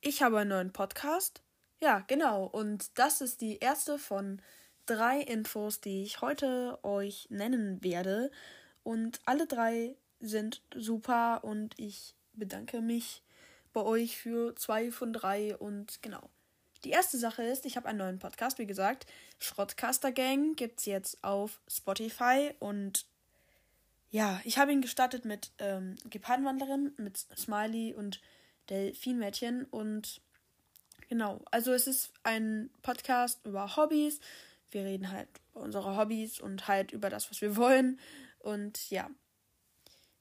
ich habe einen neuen Podcast. Ja, genau. Und das ist die erste von drei Infos, die ich heute euch nennen werde. Und alle drei sind super und ich bedanke mich bei euch für zwei von drei und genau. Die erste Sache ist, ich habe einen neuen Podcast, wie gesagt. Schrottcaster Gang gibt es jetzt auf Spotify und ja, ich habe ihn gestartet mit ähm, Gepardenwandlerin, mit Smiley und Delfinmädchen und genau, also es ist ein Podcast über Hobbys. Wir reden halt über unsere Hobbys und halt über das, was wir wollen. Und ja,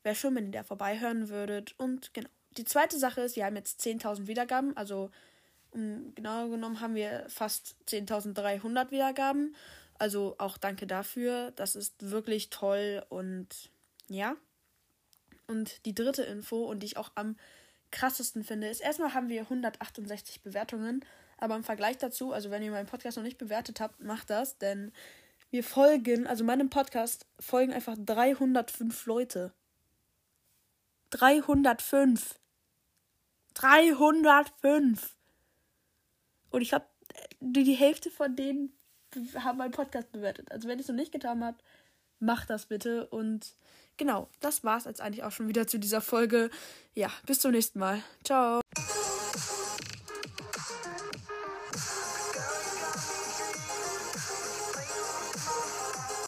wäre schön, wenn ihr da vorbeihören würdet. Und genau. Die zweite Sache ist, wir haben jetzt 10.000 Wiedergaben. Also, um, genau genommen haben wir fast 10.300 Wiedergaben. Also auch danke dafür. Das ist wirklich toll und ja. Und die dritte Info und die ich auch am krassesten finde, ist erstmal haben wir 168 Bewertungen. Aber im Vergleich dazu, also wenn ihr meinen Podcast noch nicht bewertet habt, macht das, denn wir folgen, also meinem Podcast folgen einfach 305 Leute. 305. 305. Und ich habe die Hälfte von denen haben meinen Podcast bewertet. Also wenn ihr es noch nicht getan habt, macht das bitte. Und genau, das war es jetzt eigentlich auch schon wieder zu dieser Folge. Ja, bis zum nächsten Mal. Ciao.